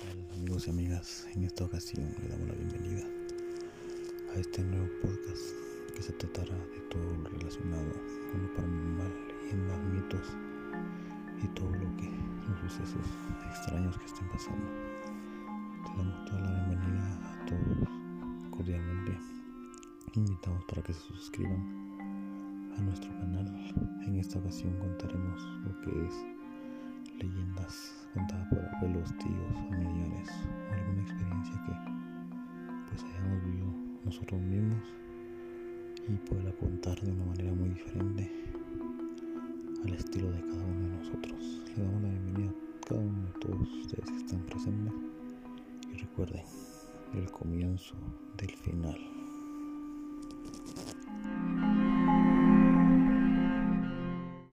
tal amigos y amigas? En esta ocasión le damos la bienvenida a este nuevo podcast que se tratará de todo lo relacionado con lo paranormal, leyendas, mitos y todo lo que los sucesos extraños que estén pasando. Le damos toda la bienvenida a todos cordialmente. Invitamos para que se suscriban a nuestro canal. En esta ocasión contaremos lo que es abuelos, tíos, familiares alguna experiencia que pues hayamos vivido nosotros mismos y poderla contar de una manera muy diferente al estilo de cada uno de nosotros. Le damos la bienvenida a cada uno de todos ustedes que están presentes y recuerden el comienzo del final.